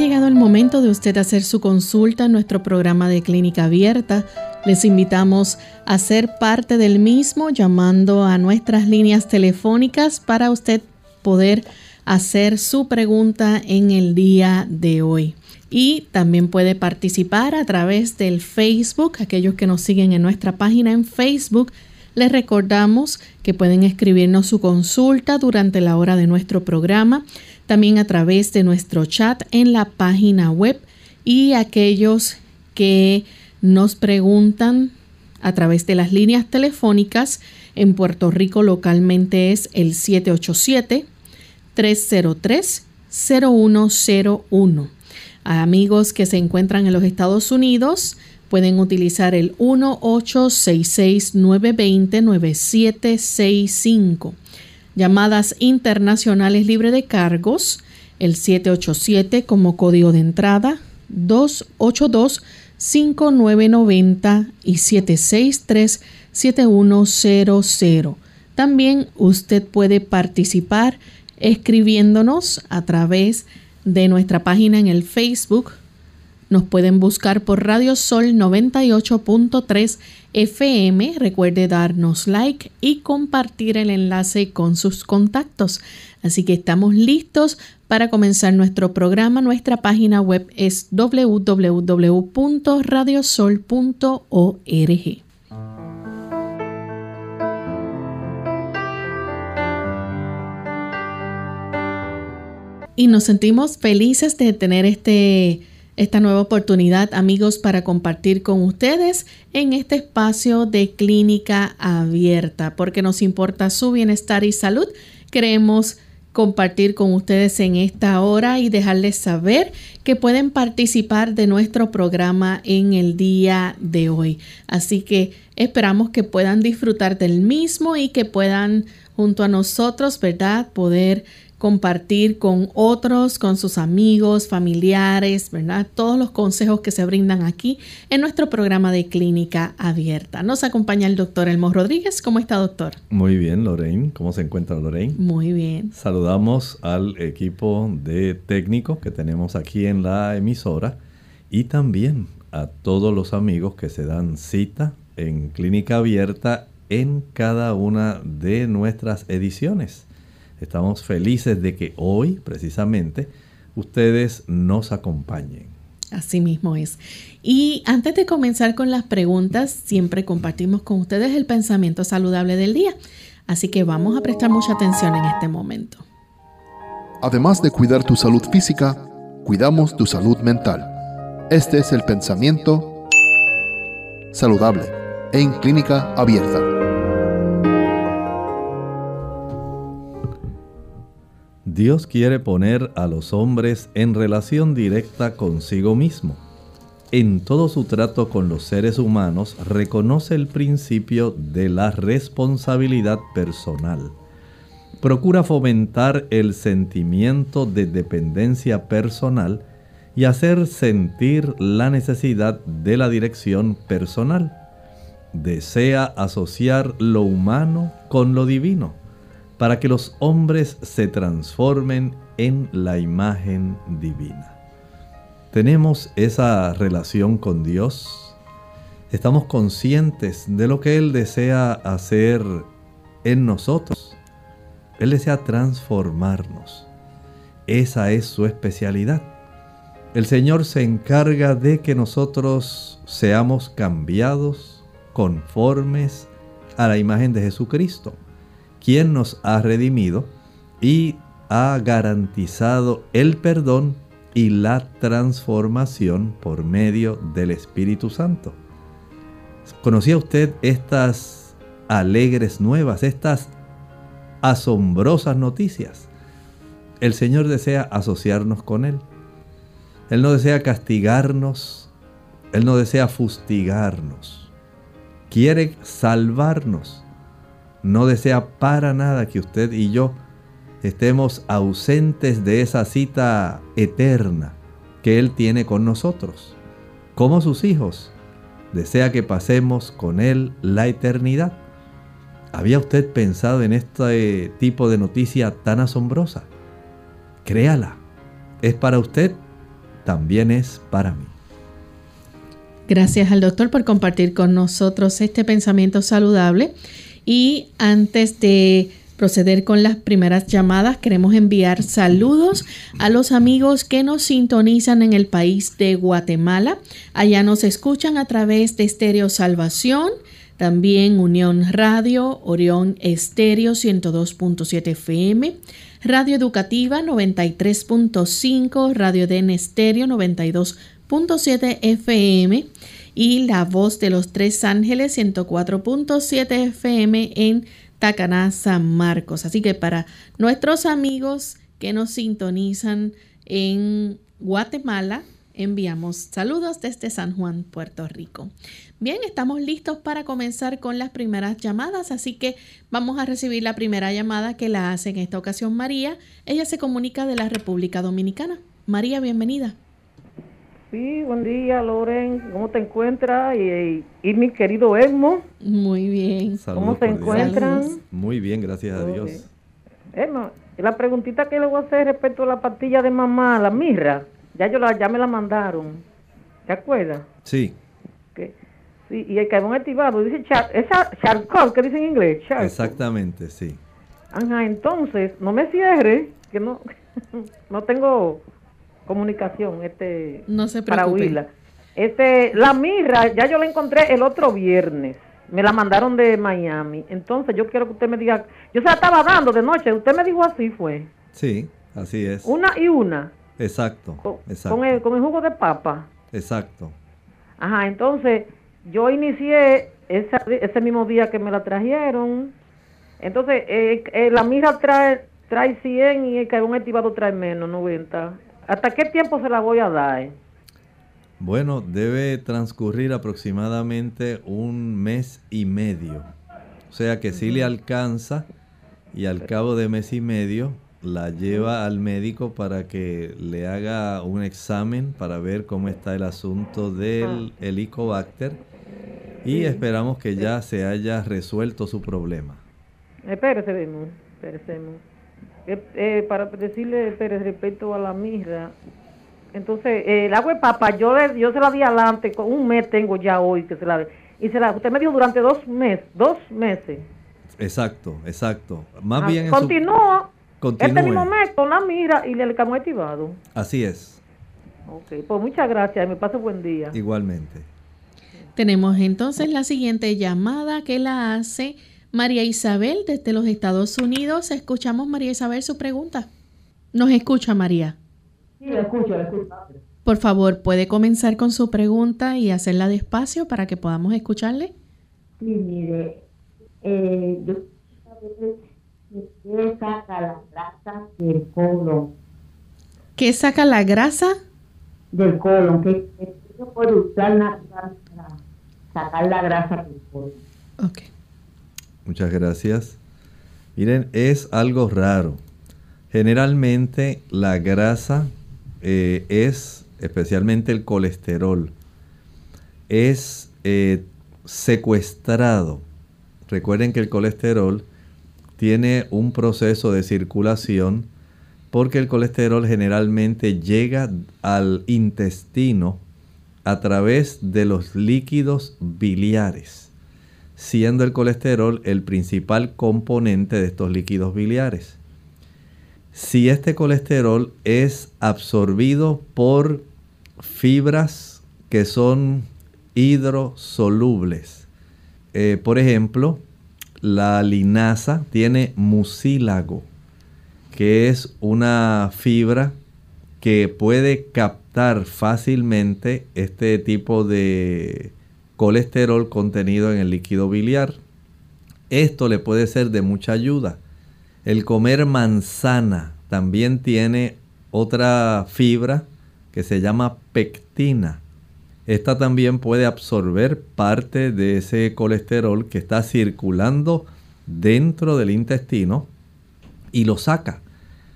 Llegado el momento de usted hacer su consulta en nuestro programa de clínica abierta. Les invitamos a ser parte del mismo llamando a nuestras líneas telefónicas para usted poder hacer su pregunta en el día de hoy. Y también puede participar a través del Facebook, aquellos que nos siguen en nuestra página en Facebook. Les recordamos que pueden escribirnos su consulta durante la hora de nuestro programa también a través de nuestro chat en la página web y aquellos que nos preguntan a través de las líneas telefónicas en Puerto Rico localmente es el 787-303-0101. A amigos que se encuentran en los Estados Unidos pueden utilizar el 1-866-920-9765 llamadas internacionales libre de cargos, el 787 como código de entrada, 282-5990 y 763-7100. También usted puede participar escribiéndonos a través de nuestra página en el Facebook nos pueden buscar por Radio Sol 98.3 FM. Recuerde darnos like y compartir el enlace con sus contactos. Así que estamos listos para comenzar nuestro programa. Nuestra página web es www.radiosol.org. Y nos sentimos felices de tener este esta nueva oportunidad, amigos, para compartir con ustedes en este espacio de clínica abierta, porque nos importa su bienestar y salud. Queremos compartir con ustedes en esta hora y dejarles saber que pueden participar de nuestro programa en el día de hoy. Así que esperamos que puedan disfrutar del mismo y que puedan junto a nosotros, ¿verdad?, poder compartir con otros, con sus amigos, familiares, ¿verdad? Todos los consejos que se brindan aquí en nuestro programa de clínica abierta. Nos acompaña el doctor Elmo Rodríguez. ¿Cómo está, doctor? Muy bien, Lorraine. ¿Cómo se encuentra, Lorraine? Muy bien. Saludamos al equipo de técnicos que tenemos aquí en la emisora y también a todos los amigos que se dan cita en clínica abierta en cada una de nuestras ediciones. Estamos felices de que hoy, precisamente, ustedes nos acompañen. Así mismo es. Y antes de comenzar con las preguntas, siempre compartimos con ustedes el pensamiento saludable del día. Así que vamos a prestar mucha atención en este momento. Además de cuidar tu salud física, cuidamos tu salud mental. Este es el pensamiento saludable en clínica abierta. Dios quiere poner a los hombres en relación directa consigo mismo. En todo su trato con los seres humanos reconoce el principio de la responsabilidad personal. Procura fomentar el sentimiento de dependencia personal y hacer sentir la necesidad de la dirección personal. Desea asociar lo humano con lo divino para que los hombres se transformen en la imagen divina. Tenemos esa relación con Dios. Estamos conscientes de lo que Él desea hacer en nosotros. Él desea transformarnos. Esa es su especialidad. El Señor se encarga de que nosotros seamos cambiados conformes a la imagen de Jesucristo quien nos ha redimido y ha garantizado el perdón y la transformación por medio del Espíritu Santo. ¿Conocía usted estas alegres nuevas, estas asombrosas noticias. El Señor desea asociarnos con Él. Él no desea castigarnos, Él no desea fustigarnos. Quiere salvarnos. No desea para nada que usted y yo estemos ausentes de esa cita eterna que Él tiene con nosotros. Como sus hijos, desea que pasemos con Él la eternidad. ¿Había usted pensado en este tipo de noticia tan asombrosa? Créala. Es para usted, también es para mí. Gracias al doctor por compartir con nosotros este pensamiento saludable. Y antes de proceder con las primeras llamadas, queremos enviar saludos a los amigos que nos sintonizan en el país de Guatemala. Allá nos escuchan a través de Estéreo Salvación, también Unión Radio, Orión Estéreo 102.7 FM, Radio Educativa 93.5, Radio Den Estéreo 92.7 FM y La Voz de los Tres Ángeles 104.7 FM en Tacaná, San Marcos. Así que para nuestros amigos que nos sintonizan en Guatemala, enviamos saludos desde San Juan, Puerto Rico. Bien, estamos listos para comenzar con las primeras llamadas, así que vamos a recibir la primera llamada que la hace en esta ocasión María. Ella se comunica de la República Dominicana. María, bienvenida. Sí, buen día, Loren. ¿Cómo te encuentras? Y, mi querido Edmo. Muy bien. ¿Cómo se encuentran? Muy bien, gracias a Dios. Edmo, la preguntita que le voy a hacer respecto a la pastilla de mamá, la mirra, ya yo la, ya me la mandaron. ¿Te acuerdas? Sí. Sí, y el carbón activado, dice char, es charcoal, que dice en inglés. Exactamente, sí. Ajá, entonces, no me cierre, que no, no tengo comunicación este no se para huirla. Este, la mirra, ya yo la encontré el otro viernes. Me la mandaron de Miami. Entonces yo quiero que usted me diga, yo se la estaba dando de noche, usted me dijo así fue. Sí, así es. Una y una. Exacto, con, exacto. Con el, con el jugo de papa. Exacto. Ajá, entonces yo inicié ese mismo día que me la trajeron. Entonces, eh, eh, la mirra trae trae 100 y el carbón activado trae menos, 90. ¿Hasta qué tiempo se la voy a dar? Bueno, debe transcurrir aproximadamente un mes y medio. O sea que si le alcanza y al cabo de mes y medio la lleva al médico para que le haga un examen para ver cómo está el asunto del ah. helicobacter y esperamos que ya se haya resuelto su problema. Espérese, espérese. Eh, eh, para decirle respecto a la mirra, entonces eh, el agua de papa yo, yo se la di adelante, con un mes tengo ya hoy que se la y se la usted me dijo durante dos meses, dos meses. Exacto, exacto. Más ah, bien continúa, este mismo mes con la mira y le hemos activado. Así es. Ok, pues muchas gracias, me pase buen día. Igualmente. Tenemos entonces la siguiente llamada que la hace María Isabel desde los Estados Unidos. Escuchamos, María Isabel, su pregunta. ¿Nos escucha, María? Sí, la escucho, la escucho. Por favor, ¿puede comenzar con su pregunta y hacerla despacio para que podamos escucharle? Sí, mire, eh, yo ¿qué saca la grasa del colon? ¿Qué saca la grasa? Del colon, ¿qué puede usar para sacar la grasa del colon? Ok. Muchas gracias. Miren, es algo raro. Generalmente la grasa eh, es, especialmente el colesterol, es eh, secuestrado. Recuerden que el colesterol tiene un proceso de circulación porque el colesterol generalmente llega al intestino a través de los líquidos biliares siendo el colesterol el principal componente de estos líquidos biliares. Si este colesterol es absorbido por fibras que son hidrosolubles, eh, por ejemplo, la linaza tiene mucílago, que es una fibra que puede captar fácilmente este tipo de colesterol contenido en el líquido biliar. Esto le puede ser de mucha ayuda. El comer manzana también tiene otra fibra que se llama pectina. Esta también puede absorber parte de ese colesterol que está circulando dentro del intestino y lo saca.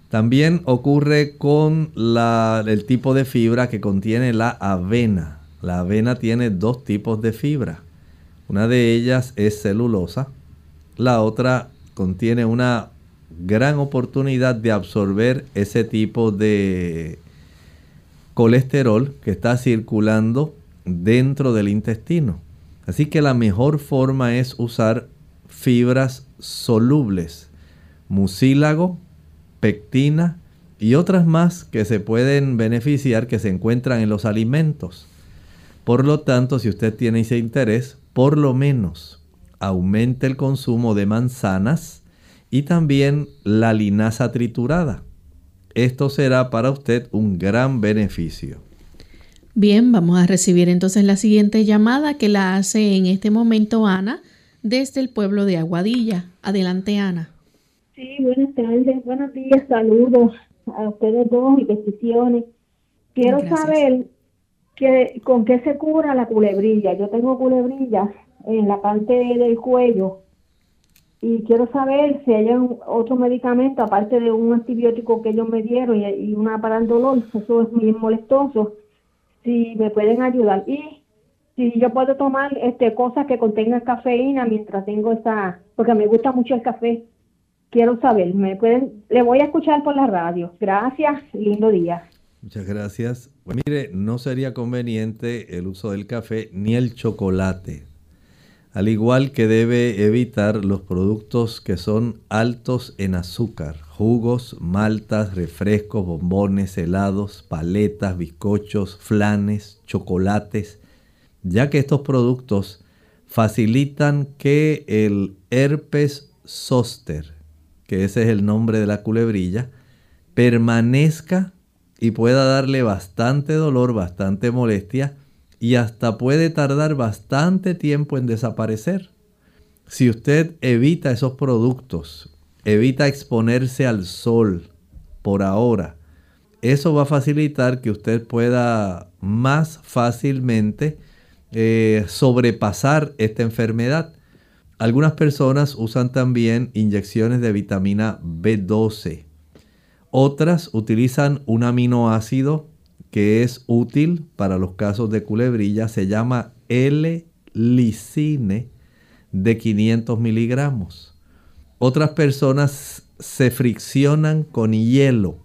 También ocurre con el tipo de fibra que contiene la avena. La avena tiene dos tipos de fibra. Una de ellas es celulosa. La otra contiene una gran oportunidad de absorber ese tipo de colesterol que está circulando dentro del intestino. Así que la mejor forma es usar fibras solubles, mucílago, pectina y otras más que se pueden beneficiar que se encuentran en los alimentos. Por lo tanto, si usted tiene ese interés, por lo menos aumente el consumo de manzanas y también la linaza triturada. Esto será para usted un gran beneficio. Bien, vamos a recibir entonces la siguiente llamada que la hace en este momento Ana desde el pueblo de Aguadilla. Adelante, Ana. Sí, buenas tardes, buenos días, saludos a ustedes dos y peticiones. Quiero saber que, con qué se cura la culebrilla. Yo tengo culebrilla en la parte del cuello y quiero saber si hay otro medicamento aparte de un antibiótico que ellos me dieron y, una para el dolor, eso es muy molestoso, si me pueden ayudar y si yo puedo tomar este cosas que contengan cafeína mientras tengo esa, porque me gusta mucho el café. Quiero saber, me pueden, le voy a escuchar por la radio. Gracias, lindo día. Muchas gracias. Pues mire, no sería conveniente el uso del café ni el chocolate al igual que debe evitar los productos que son altos en azúcar, jugos, maltas, refrescos, bombones, helados, paletas, bizcochos, flanes, chocolates, ya que estos productos facilitan que el herpes zoster, que ese es el nombre de la culebrilla, permanezca y pueda darle bastante dolor, bastante molestia, y hasta puede tardar bastante tiempo en desaparecer. Si usted evita esos productos, evita exponerse al sol por ahora, eso va a facilitar que usted pueda más fácilmente eh, sobrepasar esta enfermedad. Algunas personas usan también inyecciones de vitamina B12. Otras utilizan un aminoácido que es útil para los casos de culebrilla se llama L-licine de 500 miligramos. Otras personas se friccionan con hielo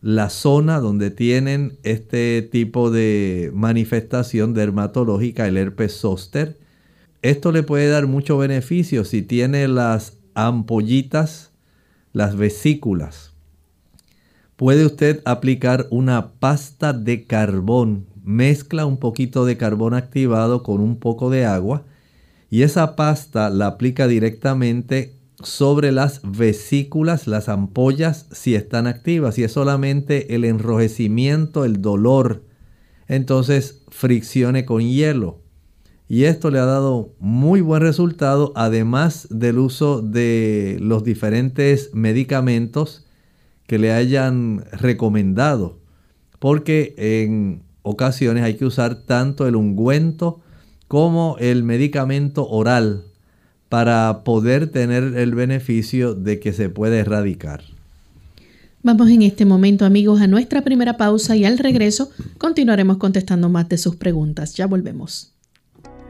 la zona donde tienen este tipo de manifestación dermatológica, el herpes zóster. Esto le puede dar mucho beneficio si tiene las ampollitas, las vesículas puede usted aplicar una pasta de carbón. Mezcla un poquito de carbón activado con un poco de agua y esa pasta la aplica directamente sobre las vesículas, las ampollas, si están activas. Si es solamente el enrojecimiento, el dolor, entonces friccione con hielo. Y esto le ha dado muy buen resultado, además del uso de los diferentes medicamentos que le hayan recomendado, porque en ocasiones hay que usar tanto el ungüento como el medicamento oral para poder tener el beneficio de que se puede erradicar. Vamos en este momento amigos a nuestra primera pausa y al regreso continuaremos contestando más de sus preguntas. Ya volvemos.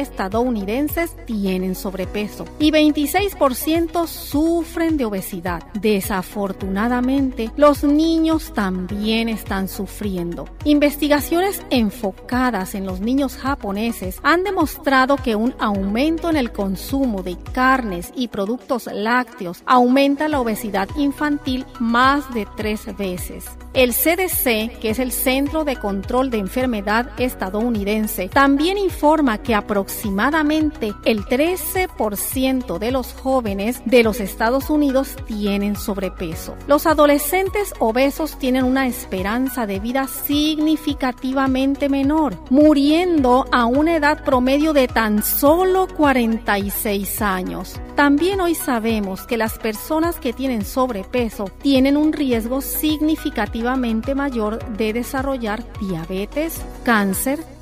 estadounidenses tienen sobrepeso y 26% sufren de obesidad. Desafortunadamente, los niños también están sufriendo. Investigaciones enfocadas en los niños japoneses han demostrado que un aumento en el consumo de carnes y productos lácteos aumenta la obesidad infantil más de tres veces. El CDC, que es el Centro de Control de Enfermedad estadounidense, también informa que aproximadamente el 13% de los jóvenes de los Estados Unidos tienen sobrepeso. Los adolescentes obesos tienen una esperanza de vida significativamente menor, muriendo a una edad promedio de tan solo 46 años. También hoy sabemos que las personas que tienen sobrepeso tienen un riesgo significativamente mayor de desarrollar diabetes, cáncer,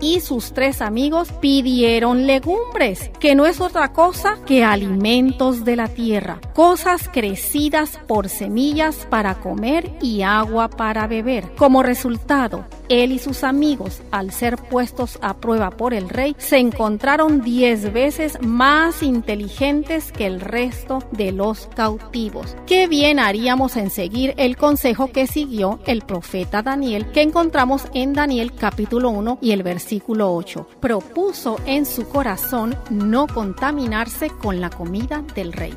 y sus tres amigos pidieron legumbres, que no es otra cosa que alimentos de la tierra, cosas crecidas por semillas para comer y agua para beber. Como resultado, él y sus amigos, al ser puestos a prueba por el rey, se encontraron diez veces más inteligentes que el resto de los cautivos. Qué bien haríamos en seguir el consejo que siguió el profeta Daniel, que encontramos en Daniel capítulo 1 y el versículo versículo 8, propuso en su corazón no contaminarse con la comida del rey.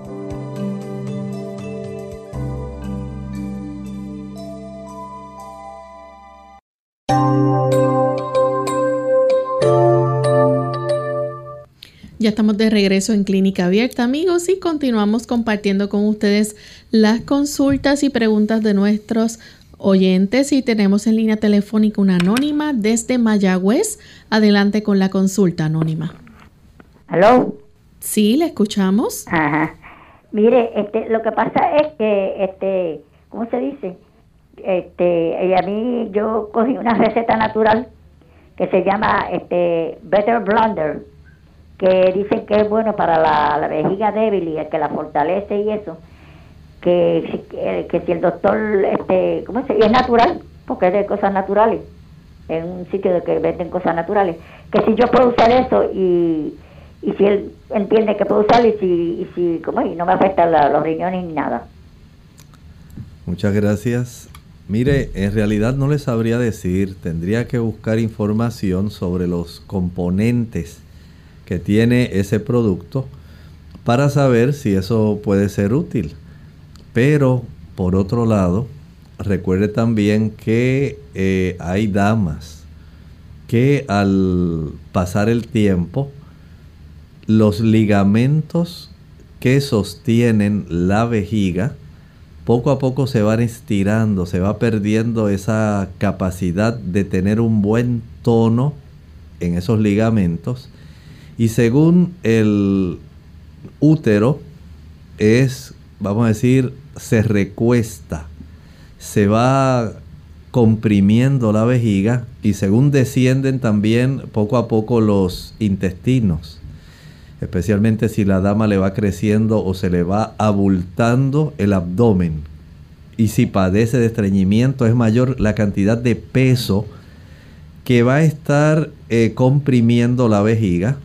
Ya estamos de regreso en Clínica Abierta, amigos, y continuamos compartiendo con ustedes las consultas y preguntas de nuestros oyentes. Y tenemos en línea telefónica una anónima desde Mayagüez. Adelante con la consulta, anónima. ¿Aló? Sí, le escuchamos. Ajá. Mire, este, lo que pasa es que, este, ¿cómo se dice? Este, a mí yo cogí una receta natural que se llama este Better Blender que dicen que es bueno para la, vejiga débil y el que la fortalece y eso, que, que, si el doctor, este, ¿cómo se Y es natural, porque es de cosas naturales, en un sitio de que venden cosas naturales, que si yo puedo usar eso y, y si él entiende que puedo usarlo y si, y si ¿cómo Y no me afecta los riñones ni nada. Muchas gracias. Mire, en realidad no le sabría decir, tendría que buscar información sobre los componentes que tiene ese producto para saber si eso puede ser útil. Pero, por otro lado, recuerde también que eh, hay damas que al pasar el tiempo, los ligamentos que sostienen la vejiga poco a poco se van estirando, se va perdiendo esa capacidad de tener un buen tono en esos ligamentos. Y según el útero es, vamos a decir, se recuesta, se va comprimiendo la vejiga y según descienden también poco a poco los intestinos, especialmente si la dama le va creciendo o se le va abultando el abdomen. Y si padece de estreñimiento es mayor la cantidad de peso que va a estar eh, comprimiendo la vejiga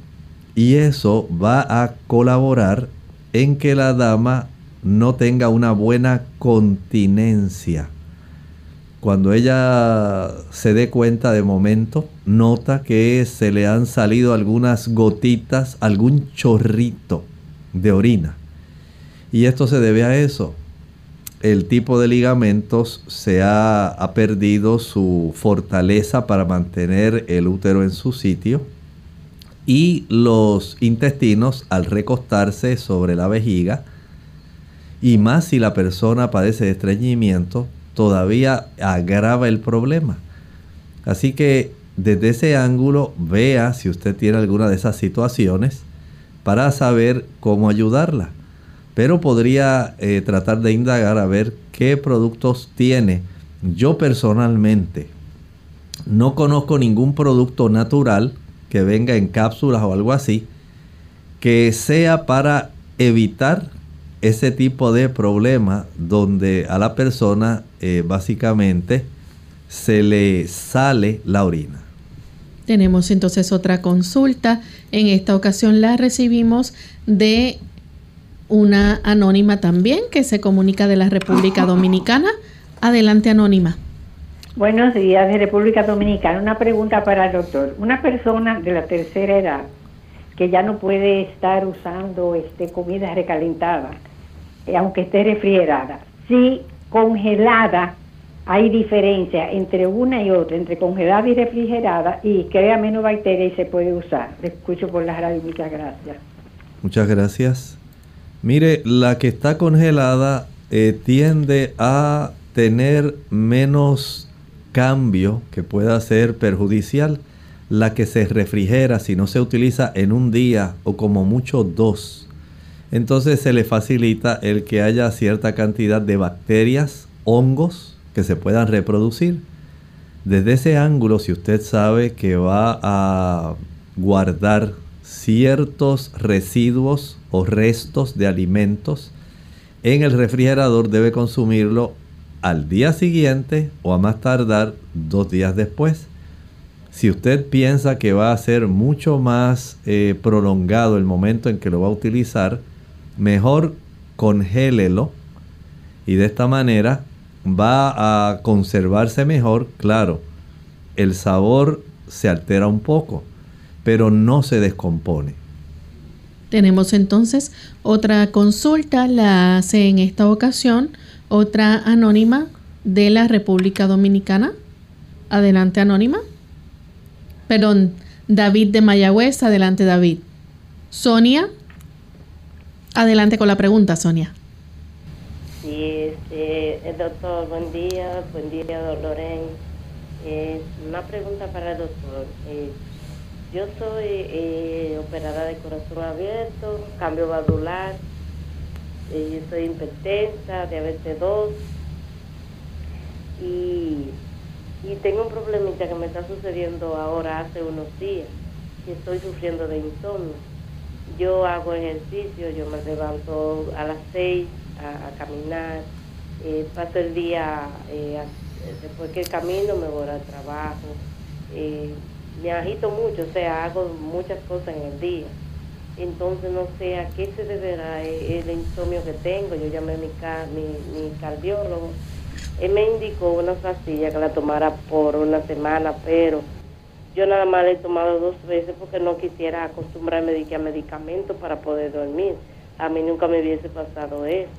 y eso va a colaborar en que la dama no tenga una buena continencia cuando ella se dé cuenta de momento, nota que se le han salido algunas gotitas, algún chorrito de orina. Y esto se debe a eso. El tipo de ligamentos se ha, ha perdido su fortaleza para mantener el útero en su sitio. Y los intestinos, al recostarse sobre la vejiga, y más si la persona padece de estreñimiento, todavía agrava el problema. Así que desde ese ángulo vea si usted tiene alguna de esas situaciones para saber cómo ayudarla. Pero podría eh, tratar de indagar a ver qué productos tiene. Yo personalmente no conozco ningún producto natural que venga en cápsulas o algo así que sea para evitar ese tipo de problema donde a la persona eh, básicamente se le sale la orina. Tenemos entonces otra consulta. En esta ocasión la recibimos de una anónima también que se comunica de la República Dominicana. Adelante, anónima. Buenos días de República Dominicana. Una pregunta para el doctor. Una persona de la tercera edad que ya no puede estar usando este, comida recalentada, eh, aunque esté refrigerada. Si congelada hay diferencia entre una y otra, entre congelada y refrigerada, y crea menos bacterias y se puede usar. Le escucho por la radio, muchas gracias. Muchas gracias. Mire, la que está congelada eh, tiende a tener menos cambio que pueda ser perjudicial. La que se refrigera, si no se utiliza en un día o como mucho dos, entonces se le facilita el que haya cierta cantidad de bacterias, hongos que se puedan reproducir. Desde ese ángulo, si usted sabe que va a guardar ciertos residuos o restos de alimentos en el refrigerador, debe consumirlo al día siguiente o a más tardar dos días después. Si usted piensa que va a ser mucho más eh, prolongado el momento en que lo va a utilizar, mejor congélelo y de esta manera va a conservarse mejor. Claro, el sabor se altera un poco, pero no se descompone. Tenemos entonces otra consulta, la hace en esta ocasión otra anónima de la República Dominicana. Adelante, anónima. Perdón, David de Mayagüez. Adelante, David. Sonia. Adelante con la pregunta, Sonia. Sí, este, eh, doctor, buen día, buen día, don Loren. Eh, una pregunta para el doctor. Eh, yo soy operada de corazón abierto, cambio valvular, soy hipertensa, diabetes 2 y, y tengo un problemita que me está sucediendo ahora hace unos días y estoy sufriendo de insomnio yo hago ejercicio, yo me levanto a las seis a, caminar, eh, paso el día, eh, después que camino me voy al trabajo, eh, me agito mucho, o sea, hago muchas cosas en el día. Entonces no sé a qué se deberá el, insomnio que tengo. Yo llamé a mi, mi, mi cardiólogo. Él me indicó una pastilla que la tomara por una semana, pero yo nada más le he tomado dos veces porque no quisiera acostumbrarme a medicamentos para poder dormir. A mí nunca me hubiese pasado eso.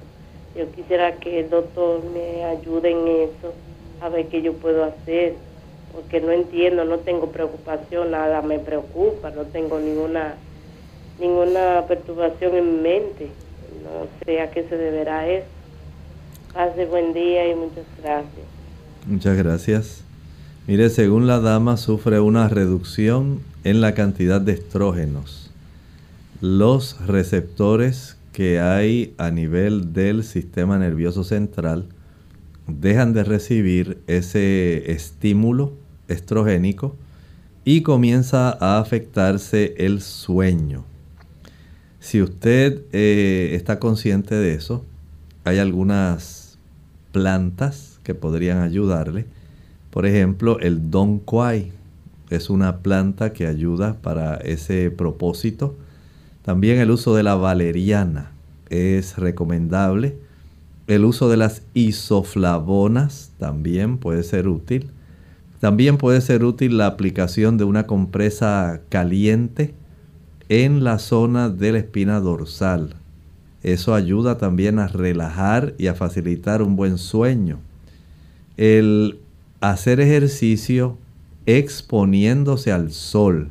Yo quisiera que el doctor me ayude en eso, a ver qué yo puedo hacer, porque no entiendo, no tengo preocupación, nada me preocupa, no tengo ninguna ninguna perturbación en mente. No sé a qué se deberá eso. Pase buen día y muchas gracias. Muchas gracias. Mire, según la dama sufre una reducción en la cantidad de estrógenos. Los receptores que hay a nivel del sistema nervioso central dejan de recibir ese estímulo estrogénico y comienza a afectarse el sueño. Si usted eh, está consciente de eso, hay algunas plantas que podrían ayudarle. Por ejemplo, el Don Quai es una planta que ayuda para ese propósito. También el uso de la valeriana es recomendable. El uso de las isoflavonas también puede ser útil. También puede ser útil la aplicación de una compresa caliente en la zona de la espina dorsal. Eso ayuda también a relajar y a facilitar un buen sueño. El hacer ejercicio exponiéndose al sol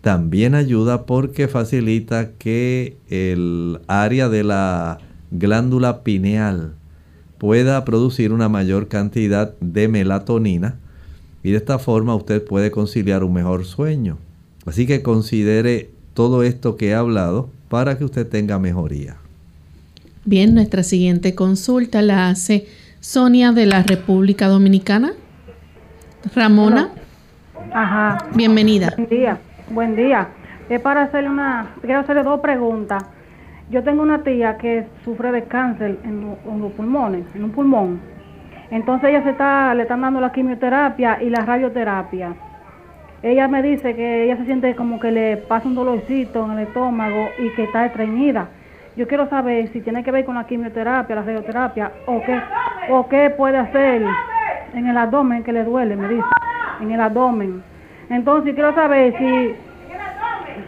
también ayuda porque facilita que el área de la glándula pineal pueda producir una mayor cantidad de melatonina y de esta forma usted puede conciliar un mejor sueño. Así que considere todo esto que he hablado para que usted tenga mejoría. Bien, nuestra siguiente consulta la hace Sonia de la República Dominicana. Ramona. Ajá. Bienvenida. Buen día. Buen día. Es para hacerle una, quiero hacerle dos preguntas. Yo tengo una tía que sufre de cáncer en, los pulmones, en un pulmón. Entonces ella se está, le están dando la quimioterapia y la radioterapia. Ella me dice que ella se siente como que le pasa un dolorcito en el estómago y que está estreñida. Yo quiero saber si tiene que ver con la quimioterapia, la radioterapia o qué, o qué puede hacer en el abdomen que le duele, me dice, en el abdomen. Entonces quiero saber si,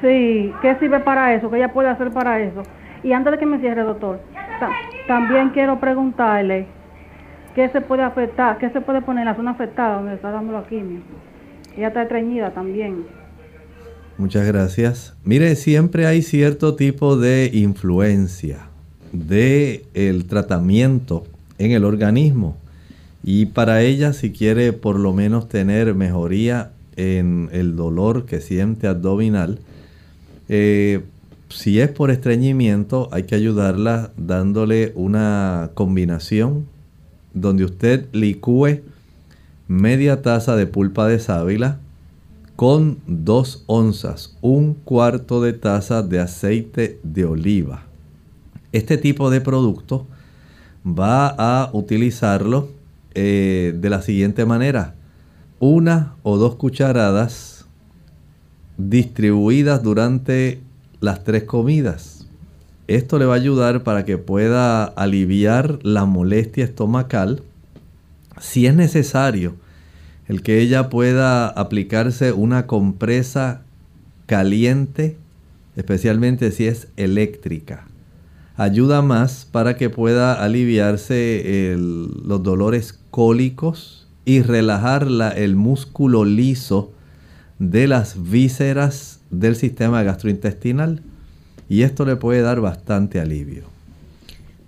si, qué sirve para eso, qué ella puede hacer para eso. Y antes de que me cierre, doctor, también quiero preguntarle qué se puede afectar, qué se puede poner en la zona afectada donde está dando la quimio. Ella está estreñida también. Muchas gracias. Mire, siempre hay cierto tipo de influencia de el tratamiento en el organismo. Y para ella, si quiere por lo menos tener mejoría en el dolor que siente abdominal, eh, si es por estreñimiento, hay que ayudarla dándole una combinación donde usted licúe media taza de pulpa de sábila con dos onzas, un cuarto de taza de aceite de oliva. Este tipo de producto va a utilizarlo eh, de la siguiente manera. Una o dos cucharadas distribuidas durante las tres comidas. Esto le va a ayudar para que pueda aliviar la molestia estomacal. Si es necesario, el que ella pueda aplicarse una compresa caliente, especialmente si es eléctrica. Ayuda más para que pueda aliviarse los dolores cólicos y relajar el músculo liso de las vísceras del sistema gastrointestinal y esto le puede dar bastante alivio.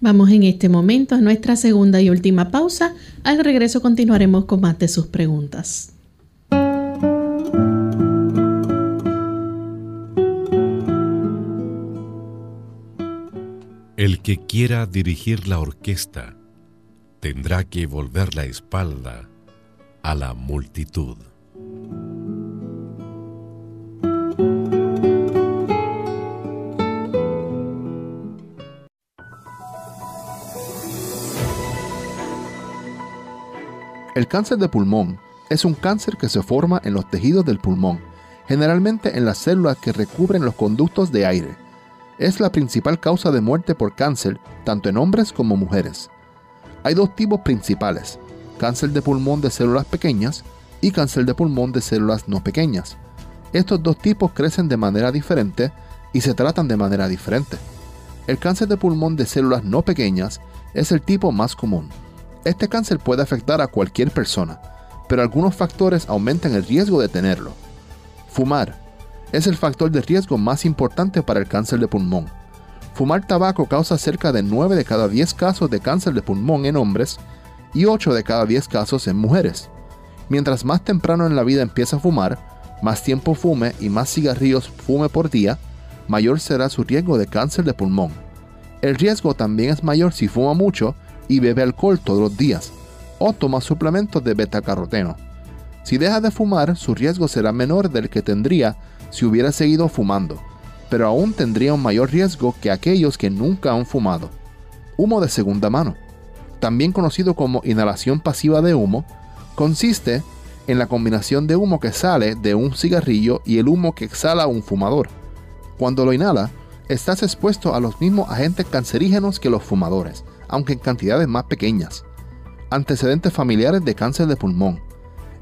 Vamos en este momento a nuestra segunda y última pausa. Al regreso continuaremos con más de sus preguntas. El que quiera dirigir la orquesta tendrá que volver la espalda a la multitud. El cáncer de pulmón es un cáncer que se forma en los tejidos del pulmón, generalmente en las células que recubren los conductos de aire. Es la principal causa de muerte por cáncer tanto en hombres como mujeres. Hay dos tipos principales, cáncer de pulmón de células pequeñas y cáncer de pulmón de células no pequeñas. Estos dos tipos crecen de manera diferente y se tratan de manera diferente. El cáncer de pulmón de células no pequeñas es el tipo más común. Este cáncer puede afectar a cualquier persona, pero algunos factores aumentan el riesgo de tenerlo. Fumar es el factor de riesgo más importante para el cáncer de pulmón. Fumar tabaco causa cerca de 9 de cada 10 casos de cáncer de pulmón en hombres y 8 de cada 10 casos en mujeres. Mientras más temprano en la vida empieza a fumar, más tiempo fume y más cigarrillos fume por día, mayor será su riesgo de cáncer de pulmón. El riesgo también es mayor si fuma mucho y bebe alcohol todos los días, o toma suplementos de betacaroteno. Si deja de fumar, su riesgo será menor del que tendría si hubiera seguido fumando pero aún tendría un mayor riesgo que aquellos que nunca han fumado. Humo de segunda mano, también conocido como inhalación pasiva de humo, consiste en la combinación de humo que sale de un cigarrillo y el humo que exhala un fumador. Cuando lo inhala, estás expuesto a los mismos agentes cancerígenos que los fumadores, aunque en cantidades más pequeñas. Antecedentes familiares de cáncer de pulmón.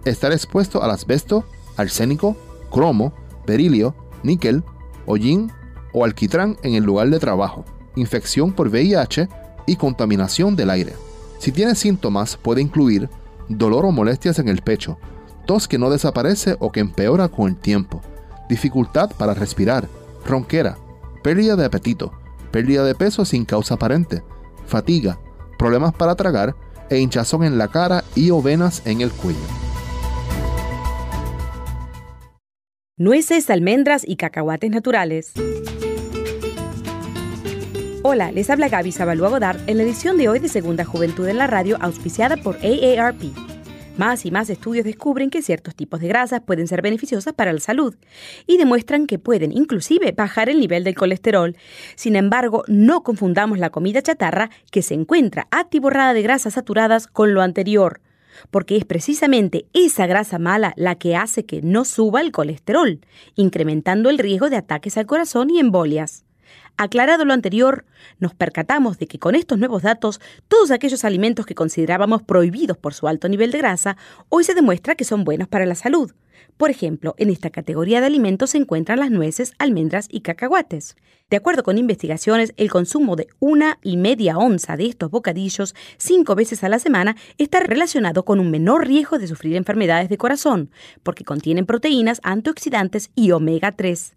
Estar expuesto al asbesto, arsénico, cromo, berilio, níquel, hollín o alquitrán en el lugar de trabajo, infección por VIH y contaminación del aire. Si tiene síntomas puede incluir dolor o molestias en el pecho, tos que no desaparece o que empeora con el tiempo, dificultad para respirar, ronquera, pérdida de apetito, pérdida de peso sin causa aparente, fatiga, problemas para tragar e hinchazón en la cara y o venas en el cuello. nueces, almendras y cacahuates naturales. Hola, les habla Gaby Zabalúa Godard en la edición de hoy de Segunda Juventud en la Radio, auspiciada por AARP. Más y más estudios descubren que ciertos tipos de grasas pueden ser beneficiosas para la salud y demuestran que pueden inclusive bajar el nivel del colesterol. Sin embargo, no confundamos la comida chatarra que se encuentra atiborrada de grasas saturadas con lo anterior porque es precisamente esa grasa mala la que hace que no suba el colesterol, incrementando el riesgo de ataques al corazón y embolias. Aclarado lo anterior, nos percatamos de que con estos nuevos datos, todos aquellos alimentos que considerábamos prohibidos por su alto nivel de grasa, hoy se demuestra que son buenos para la salud. Por ejemplo, en esta categoría de alimentos se encuentran las nueces, almendras y cacahuates. De acuerdo con investigaciones, el consumo de una y media onza de estos bocadillos cinco veces a la semana está relacionado con un menor riesgo de sufrir enfermedades de corazón, porque contienen proteínas, antioxidantes y omega 3.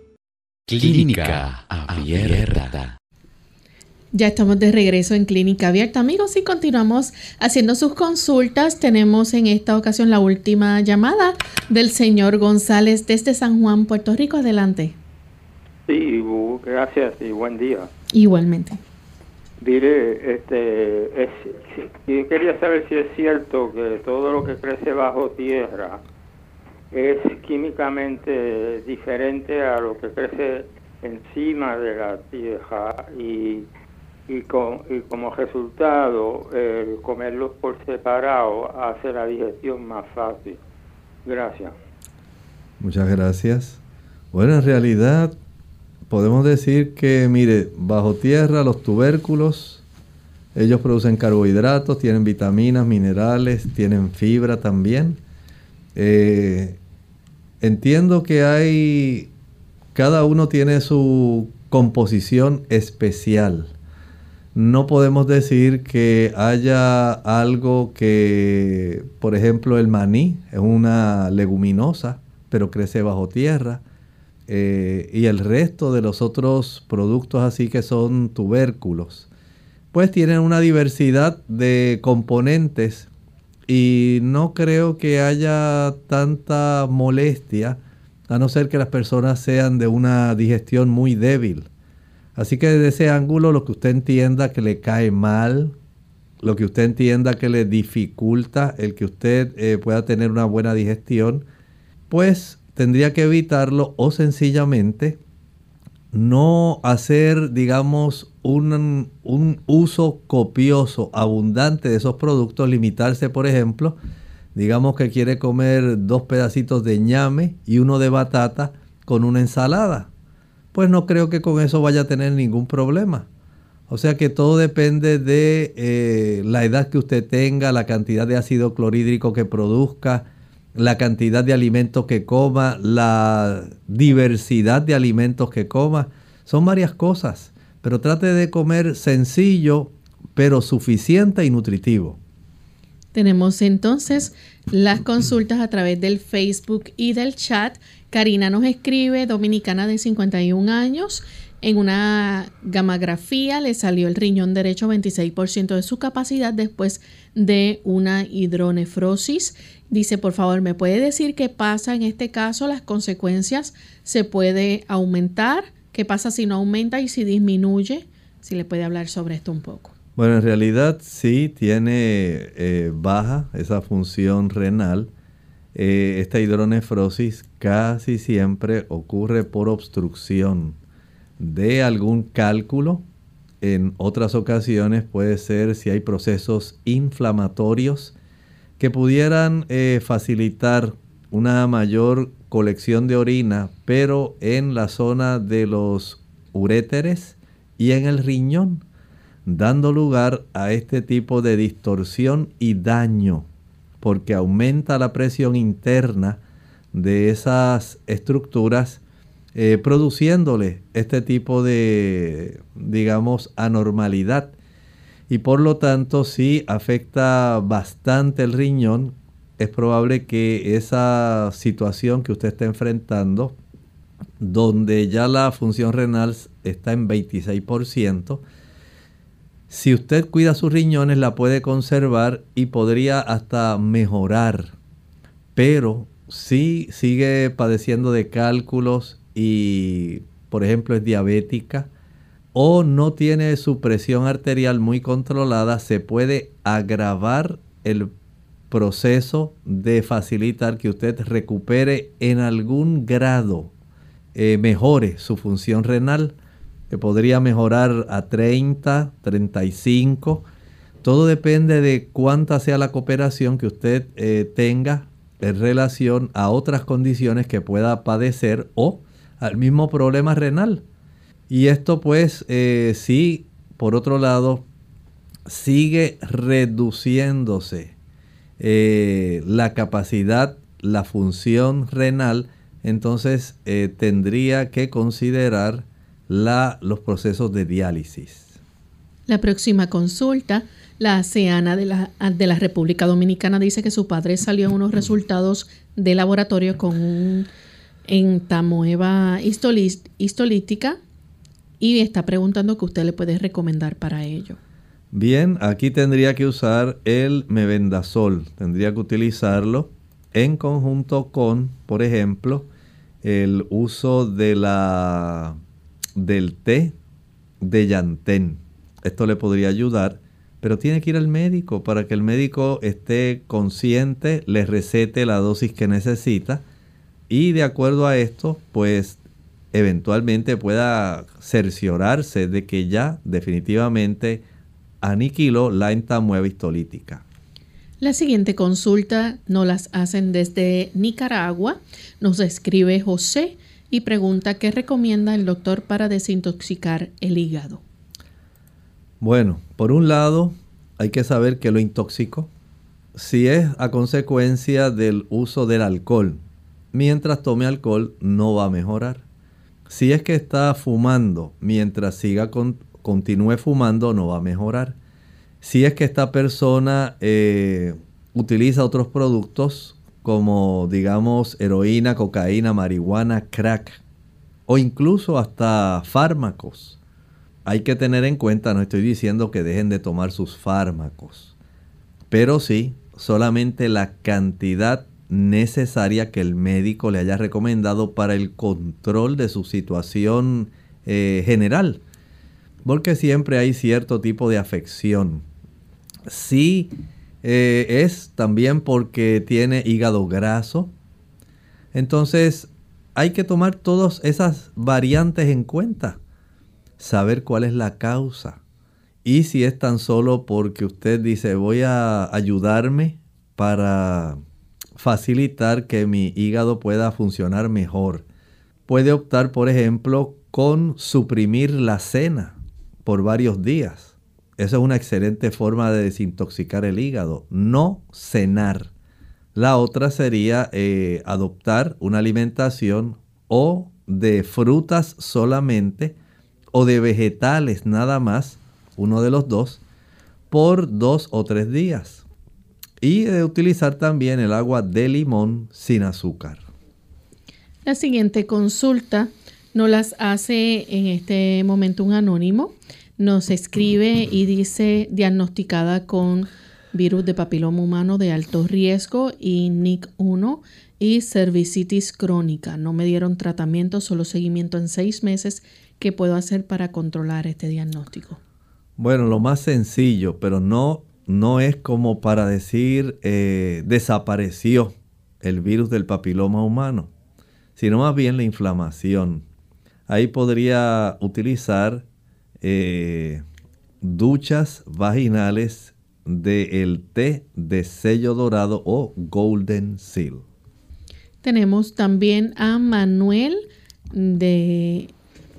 Clínica Abierta. Ya estamos de regreso en Clínica Abierta, amigos, y continuamos haciendo sus consultas. Tenemos en esta ocasión la última llamada del señor González desde San Juan, Puerto Rico. Adelante. Sí, gracias y buen día. Igualmente. Diré, este, es, yo quería saber si es cierto que todo lo que crece bajo tierra es químicamente diferente a lo que crece encima de la tierra y y, con, y como resultado el comerlos por separado hace la digestión más fácil. Gracias. Muchas gracias. Bueno, en realidad podemos decir que, mire, bajo tierra los tubérculos, ellos producen carbohidratos, tienen vitaminas, minerales, tienen fibra también. Eh, entiendo que hay, cada uno tiene su composición especial. No podemos decir que haya algo que, por ejemplo, el maní es una leguminosa, pero crece bajo tierra, eh, y el resto de los otros productos así que son tubérculos, pues tienen una diversidad de componentes y no creo que haya tanta molestia, a no ser que las personas sean de una digestión muy débil. Así que desde ese ángulo lo que usted entienda que le cae mal, lo que usted entienda que le dificulta el que usted eh, pueda tener una buena digestión, pues tendría que evitarlo o sencillamente no hacer, digamos, un, un, uso copioso, abundante de esos productos, limitarse, por ejemplo, digamos que quiere comer dos pedacitos de ñame y uno de batata con una ensalada pues no creo que con eso vaya a tener ningún problema. O sea que todo depende de eh, la edad que usted tenga, la cantidad de ácido clorhídrico que produzca, la cantidad de alimentos que coma, la diversidad de alimentos que coma. Son varias cosas, pero trate de comer sencillo, pero suficiente y nutritivo. Tenemos entonces las consultas a través del Facebook y del chat. Karina nos escribe, dominicana de 51 años, en una gamografía le salió el riñón derecho 26% de su capacidad después de una hidronefrosis. Dice, por favor, ¿me puede decir qué pasa en este caso? ¿Las consecuencias se puede aumentar? ¿Qué pasa si no aumenta y si disminuye? Si le puede hablar sobre esto un poco. Bueno, en realidad sí tiene eh, baja esa función renal. Eh, esta hidronefrosis casi siempre ocurre por obstrucción de algún cálculo. En otras ocasiones puede ser si hay procesos inflamatorios que pudieran eh, facilitar una mayor colección de orina, pero en la zona de los uréteres y en el riñón, dando lugar a este tipo de distorsión y daño, porque aumenta la presión interna de esas estructuras eh, produciéndole este tipo de, digamos, anormalidad. Y por lo tanto, si afecta bastante el riñón, es probable que esa situación que usted está enfrentando, donde ya la función renal está en 26%, si usted cuida sus riñones la puede conservar y podría hasta mejorar. Pero si sigue padeciendo de cálculos y, por ejemplo, es diabética o no tiene su presión arterial muy controlada, se puede agravar el proceso de facilitar que usted recupere en algún grado, eh, mejore su función renal, que podría mejorar a 30, 35. Todo depende de cuánta sea la cooperación que usted eh, tenga en relación a otras condiciones que pueda padecer o al mismo problema renal. Y esto pues eh, sí, por otro lado, sigue reduciéndose eh, la capacidad, la función renal, entonces eh, tendría que considerar la, los procesos de diálisis. La próxima consulta, la ASEANA de la, de la República Dominicana dice que su padre salió unos resultados de laboratorio con un en tamoeba histolítica y está preguntando qué usted le puede recomendar para ello. Bien, aquí tendría que usar el mebendazol. Tendría que utilizarlo en conjunto con, por ejemplo, el uso de la, del té de llantén. Esto le podría ayudar, pero tiene que ir al médico para que el médico esté consciente, le recete la dosis que necesita y de acuerdo a esto, pues eventualmente pueda cerciorarse de que ya definitivamente aniquiló la entamueva histolítica. La siguiente consulta nos las hacen desde Nicaragua. Nos escribe José y pregunta qué recomienda el doctor para desintoxicar el hígado. Bueno, por un lado hay que saber que lo intoxicó. Si es a consecuencia del uso del alcohol, mientras tome alcohol no va a mejorar. Si es que está fumando mientras siga continúe fumando no va a mejorar. Si es que esta persona eh, utiliza otros productos como digamos heroína, cocaína, marihuana, crack o incluso hasta fármacos. Hay que tener en cuenta, no estoy diciendo que dejen de tomar sus fármacos, pero sí solamente la cantidad necesaria que el médico le haya recomendado para el control de su situación eh, general. Porque siempre hay cierto tipo de afección. Si eh, es también porque tiene hígado graso. Entonces hay que tomar todas esas variantes en cuenta. Saber cuál es la causa. Y si es tan solo porque usted dice voy a ayudarme para facilitar que mi hígado pueda funcionar mejor. Puede optar, por ejemplo, con suprimir la cena, por varios días. Esa es una excelente forma de desintoxicar el hígado. No cenar. La otra sería eh, adoptar una alimentación o de frutas solamente o de vegetales nada más, uno de los dos, por dos o tres días. Y de utilizar también el agua de limón sin azúcar. La siguiente consulta no las hace en este momento un anónimo. Nos escribe y dice diagnosticada con virus de papiloma humano de alto riesgo y NIC1 y cervicitis crónica. No me dieron tratamiento, solo seguimiento en seis meses. ¿Qué puedo hacer para controlar este diagnóstico? Bueno, lo más sencillo, pero no, no es como para decir eh, desapareció el virus del papiloma humano, sino más bien la inflamación. Ahí podría utilizar eh, duchas vaginales del té de sello dorado o golden seal. Tenemos también a Manuel de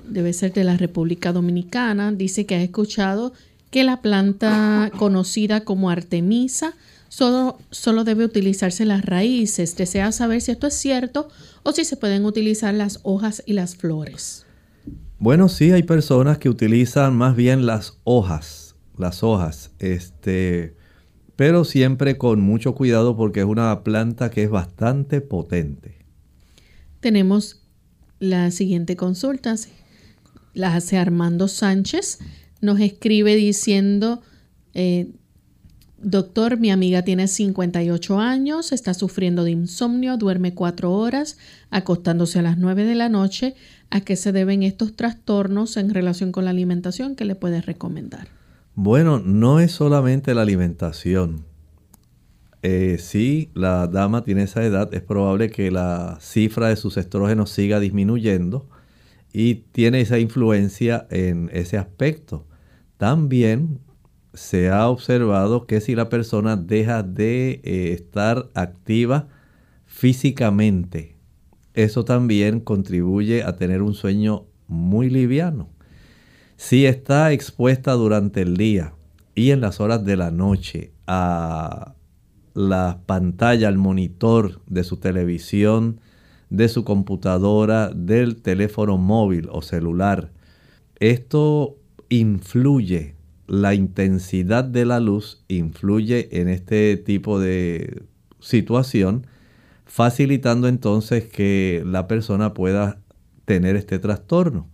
debe ser de la República Dominicana, dice que ha escuchado que la planta conocida como artemisa solo, solo debe utilizarse las raíces. Desea saber si esto es cierto o si se pueden utilizar las hojas y las flores. Bueno, sí, hay personas que utilizan más bien las hojas, las hojas, este, pero siempre con mucho cuidado porque es una planta que es bastante potente. Tenemos la siguiente consulta, la hace Armando Sánchez. Nos escribe diciendo, eh, doctor, mi amiga tiene 58 años, está sufriendo de insomnio, duerme cuatro horas, acostándose a las 9 de la noche. ¿A qué se deben estos trastornos en relación con la alimentación? ¿Qué le puedes recomendar? Bueno, no es solamente la alimentación. Eh, si la dama tiene esa edad, es probable que la cifra de sus estrógenos siga disminuyendo y tiene esa influencia en ese aspecto. También se ha observado que si la persona deja de eh, estar activa físicamente, eso también contribuye a tener un sueño muy liviano. Si está expuesta durante el día y en las horas de la noche a la pantalla, al monitor de su televisión, de su computadora, del teléfono móvil o celular. Esto influye, la intensidad de la luz influye en este tipo de situación, facilitando entonces que la persona pueda tener este trastorno.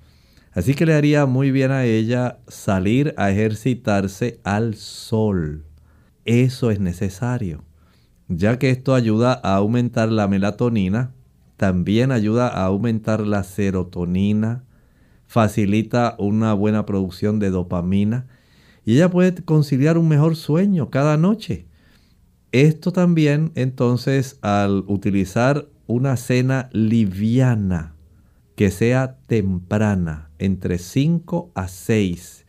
Así que le haría muy bien a ella salir a ejercitarse al sol. Eso es necesario, ya que esto ayuda a aumentar la melatonina, también ayuda a aumentar la serotonina, facilita una buena producción de dopamina y ella puede conciliar un mejor sueño cada noche. Esto también entonces al utilizar una cena liviana que sea temprana, entre 5 a 6,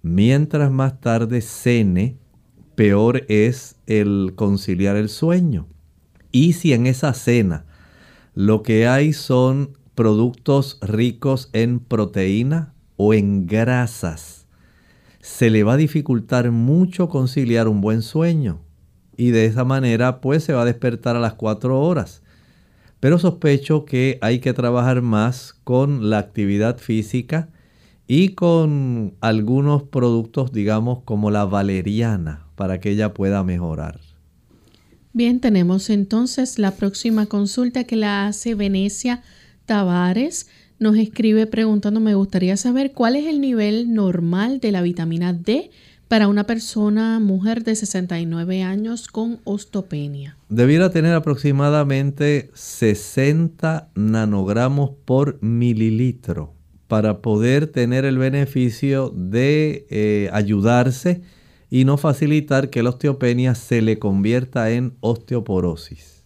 mientras más tarde cene, peor es el conciliar el sueño. Y si en esa cena lo que hay son productos ricos en proteína o en grasas. Se le va a dificultar mucho conciliar un buen sueño y de esa manera pues se va a despertar a las 4 horas. Pero sospecho que hay que trabajar más con la actividad física y con algunos productos digamos como la valeriana para que ella pueda mejorar. Bien, tenemos entonces la próxima consulta que la hace Venecia Tavares. Nos escribe preguntando, me gustaría saber cuál es el nivel normal de la vitamina D para una persona, mujer de 69 años con osteopenia. Debiera tener aproximadamente 60 nanogramos por mililitro para poder tener el beneficio de eh, ayudarse y no facilitar que la osteopenia se le convierta en osteoporosis.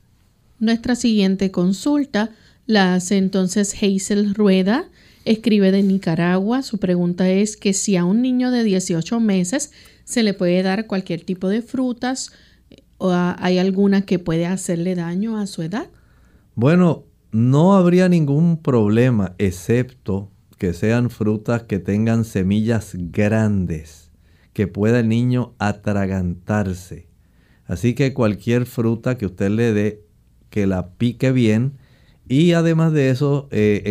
Nuestra siguiente consulta la hace entonces Hazel Rueda, escribe de Nicaragua. Su pregunta es que si a un niño de 18 meses se le puede dar cualquier tipo de frutas o hay alguna que puede hacerle daño a su edad. Bueno, no habría ningún problema excepto que sean frutas que tengan semillas grandes, que pueda el niño atragantarse. Así que cualquier fruta que usted le dé, que la pique bien y además de eso, eh,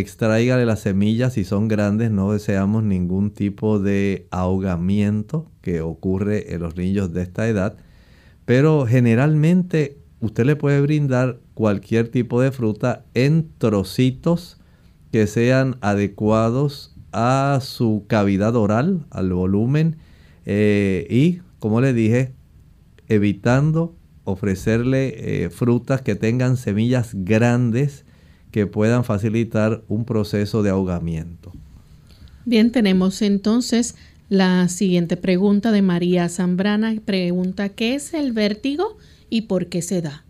las semillas si son grandes. No deseamos ningún tipo de ahogamiento que ocurre en los niños de esta edad. Pero generalmente usted le puede brindar cualquier tipo de fruta en trocitos que sean adecuados a su cavidad oral, al volumen eh, y, como le dije, evitando ofrecerle eh, frutas que tengan semillas grandes que puedan facilitar un proceso de ahogamiento. Bien, tenemos entonces la siguiente pregunta de María Zambrana. Pregunta, ¿qué es el vértigo y por qué se da?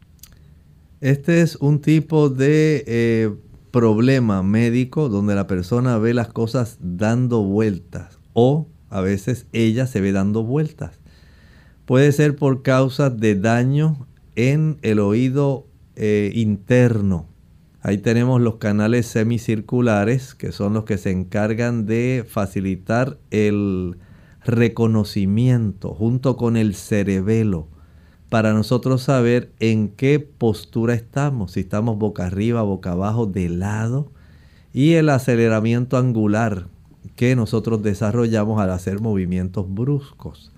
Este es un tipo de eh, problema médico donde la persona ve las cosas dando vueltas o a veces ella se ve dando vueltas. Puede ser por causa de daño en el oído eh, interno Ahí tenemos los canales semicirculares, que son los que se encargan de facilitar el reconocimiento junto con el cerebelo para nosotros saber en qué postura estamos, si estamos boca arriba, boca abajo, de lado, y el aceleramiento angular que nosotros desarrollamos al hacer movimientos bruscos.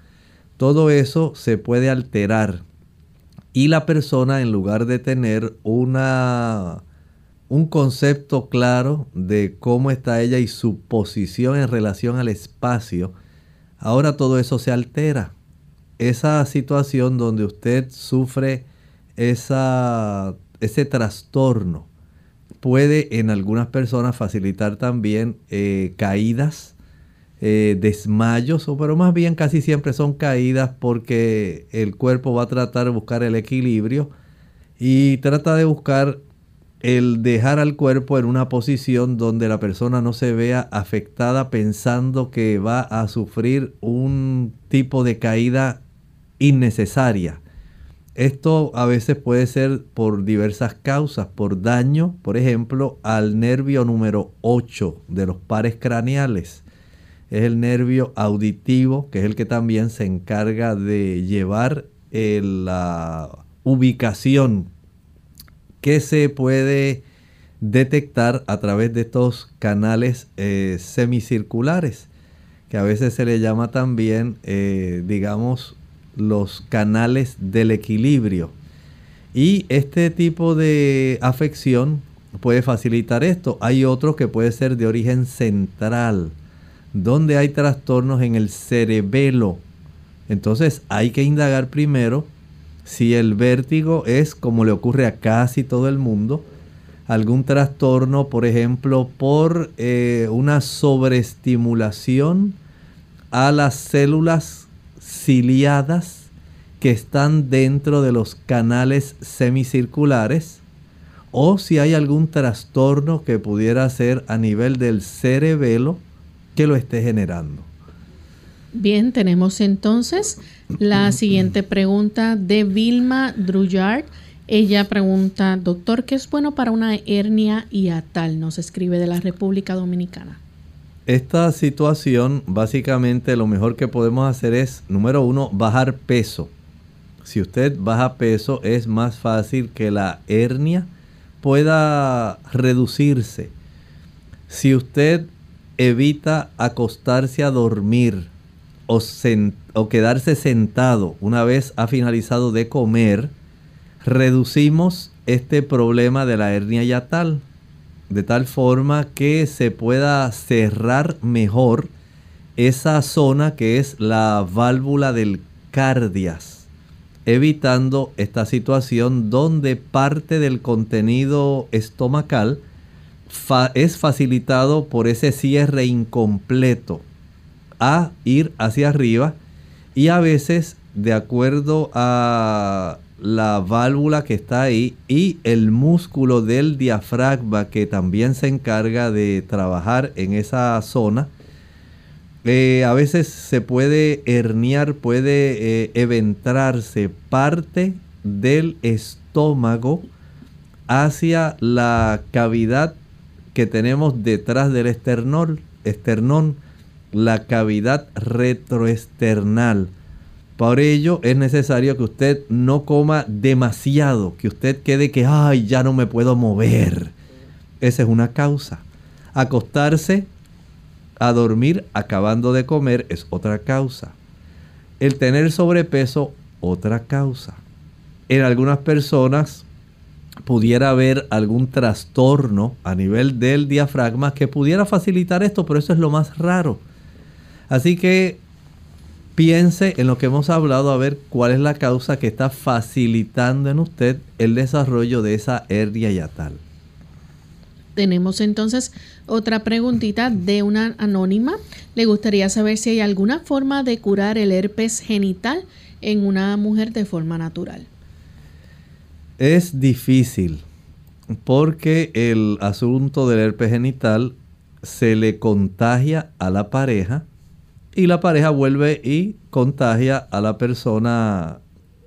Todo eso se puede alterar y la persona en lugar de tener una un concepto claro de cómo está ella y su posición en relación al espacio, ahora todo eso se altera. Esa situación donde usted sufre esa, ese trastorno puede en algunas personas facilitar también eh, caídas, eh, desmayos, o pero más bien casi siempre son caídas porque el cuerpo va a tratar de buscar el equilibrio y trata de buscar el dejar al cuerpo en una posición donde la persona no se vea afectada pensando que va a sufrir un tipo de caída innecesaria. Esto a veces puede ser por diversas causas, por daño, por ejemplo, al nervio número 8 de los pares craneales. Es el nervio auditivo, que es el que también se encarga de llevar la ubicación que se puede detectar a través de estos canales eh, semicirculares, que a veces se le llama también, eh, digamos, los canales del equilibrio. Y este tipo de afección puede facilitar esto. Hay otro que puede ser de origen central, donde hay trastornos en el cerebelo. Entonces hay que indagar primero si el vértigo es, como le ocurre a casi todo el mundo, algún trastorno, por ejemplo, por eh, una sobreestimulación a las células ciliadas que están dentro de los canales semicirculares, o si hay algún trastorno que pudiera ser a nivel del cerebelo que lo esté generando. Bien, tenemos entonces la siguiente pregunta de Vilma Druyard. Ella pregunta, doctor, ¿qué es bueno para una hernia hiatal? Nos escribe de la República Dominicana. Esta situación, básicamente lo mejor que podemos hacer es, número uno, bajar peso. Si usted baja peso, es más fácil que la hernia pueda reducirse. Si usted evita acostarse a dormir o, quedarse sentado una vez ha finalizado de comer, reducimos este problema de la hernia yatal de tal forma que se pueda cerrar mejor esa zona que es la válvula del cardias, evitando esta situación donde parte del contenido estomacal es facilitado por ese cierre incompleto a ir hacia arriba y a veces de acuerdo a la válvula que está ahí y el músculo del diafragma que también se encarga de trabajar en esa zona. Eh, a veces se puede herniar, puede eh, eventrarse parte del estómago hacia la cavidad que tenemos detrás del esternón esternón, la cavidad retroesternal. Por ello es necesario que usted no coma demasiado, que usted quede que, ay, ya no me puedo mover. Esa es una causa. Acostarse a dormir acabando de comer es otra causa. El tener sobrepeso, otra causa. En algunas personas pudiera haber algún trastorno a nivel del diafragma que pudiera facilitar esto, pero eso es lo más raro. Así que piense en lo que hemos hablado a ver cuál es la causa que está facilitando en usted el desarrollo de esa hernia yatal. Tenemos entonces otra preguntita de una anónima. Le gustaría saber si hay alguna forma de curar el herpes genital en una mujer de forma natural. Es difícil porque el asunto del herpes genital se le contagia a la pareja y la pareja vuelve y contagia a la persona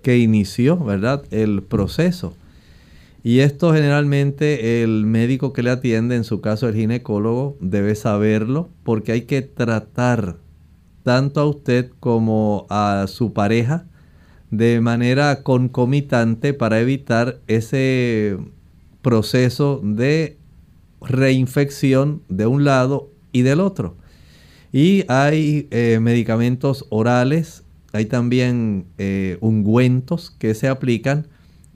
que inició, ¿verdad? El proceso. Y esto generalmente el médico que le atiende, en su caso el ginecólogo, debe saberlo porque hay que tratar tanto a usted como a su pareja de manera concomitante para evitar ese proceso de reinfección de un lado y del otro. Y hay eh, medicamentos orales, hay también eh, ungüentos que se aplican,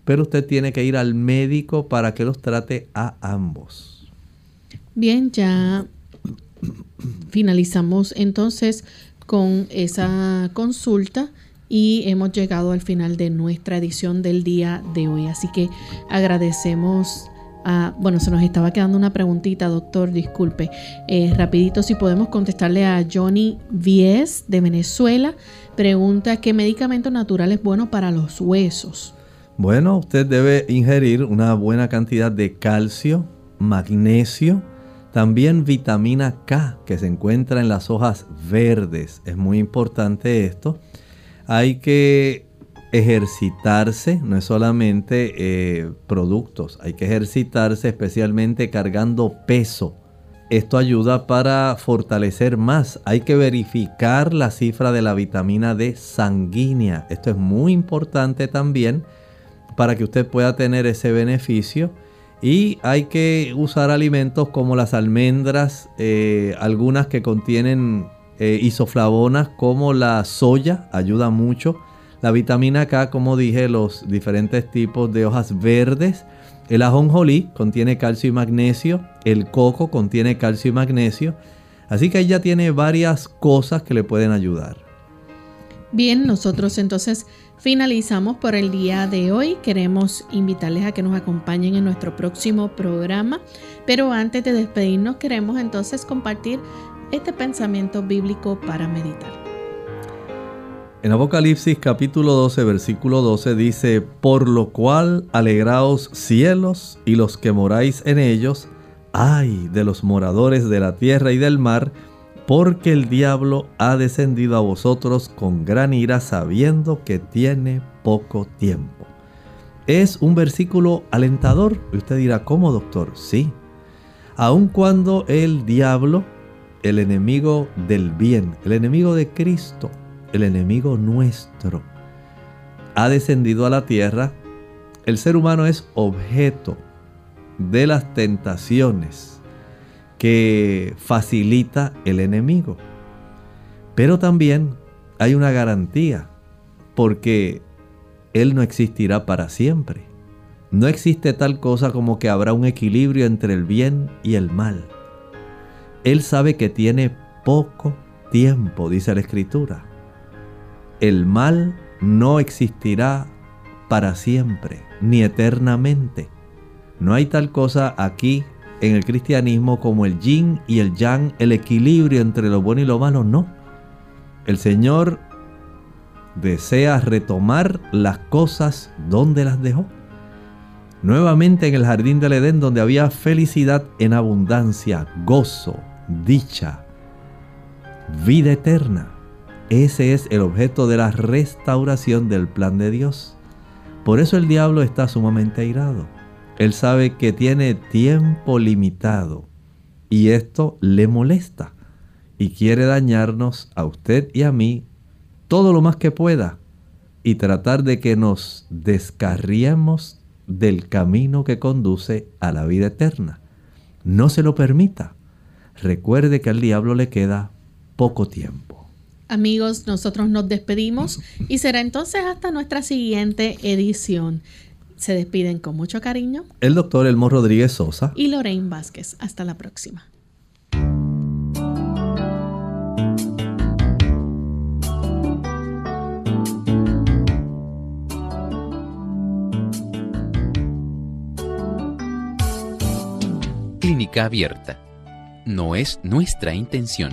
pero usted tiene que ir al médico para que los trate a ambos. Bien, ya finalizamos entonces con esa consulta y hemos llegado al final de nuestra edición del día de hoy. Así que agradecemos a, bueno, se nos estaba quedando una preguntita, doctor, disculpe. Eh, rapidito, si podemos contestarle a Johnny Vies de Venezuela. Pregunta, ¿qué medicamento natural es bueno para los huesos? Bueno, usted debe ingerir una buena cantidad de calcio, magnesio, también vitamina K que se encuentra en las hojas verdes. Es muy importante esto hay que ejercitarse, no es solamente eh, productos, hay que ejercitarse especialmente cargando peso. Esto ayuda para fortalecer más. Hay que verificar la cifra de la vitamina D sanguínea. Esto es muy importante también para que usted pueda tener ese beneficio. Y hay que usar alimentos como las almendras, eh, algunas que contienen eh, isoflavonas como la soya ayuda mucho. La vitamina K, como dije, los diferentes tipos de hojas verdes. El ajonjolí contiene calcio y magnesio. El coco contiene calcio y magnesio. Así que ella tiene varias cosas que le pueden ayudar. Bien, nosotros entonces finalizamos por el día de hoy. Queremos invitarles a que nos acompañen en nuestro próximo programa. Pero antes de despedirnos, queremos entonces compartir este pensamiento bíblico para meditar. En Apocalipsis capítulo 12, versículo 12 dice, Por lo cual alegraos cielos y los que moráis en ellos, ay de los moradores de la tierra y del mar, porque el diablo ha descendido a vosotros con gran ira sabiendo que tiene poco tiempo. Es un versículo alentador. Usted dirá, ¿cómo doctor? Sí. Aun cuando el diablo el enemigo del bien, el enemigo de Cristo, el enemigo nuestro, ha descendido a la tierra, el ser humano es objeto de las tentaciones que facilita el enemigo. Pero también hay una garantía, porque Él no existirá para siempre. No existe tal cosa como que habrá un equilibrio entre el bien y el mal. Él sabe que tiene poco tiempo, dice la Escritura. El mal no existirá para siempre, ni eternamente. No hay tal cosa aquí en el cristianismo como el yin y el yang, el equilibrio entre lo bueno y lo malo, no. El Señor desea retomar las cosas donde las dejó. Nuevamente en el jardín del Edén donde había felicidad en abundancia, gozo, dicha, vida eterna. Ese es el objeto de la restauración del plan de Dios. Por eso el diablo está sumamente airado. Él sabe que tiene tiempo limitado y esto le molesta. y quiere dañarnos a usted y a mí todo lo más que pueda y tratar de que nos descarriemos del camino que conduce a la vida eterna. No se lo permita. Recuerde que al diablo le queda poco tiempo. Amigos, nosotros nos despedimos y será entonces hasta nuestra siguiente edición. Se despiden con mucho cariño. El doctor Elmo Rodríguez Sosa. Y Lorraine Vázquez. Hasta la próxima. Clínica abierta. No es nuestra intención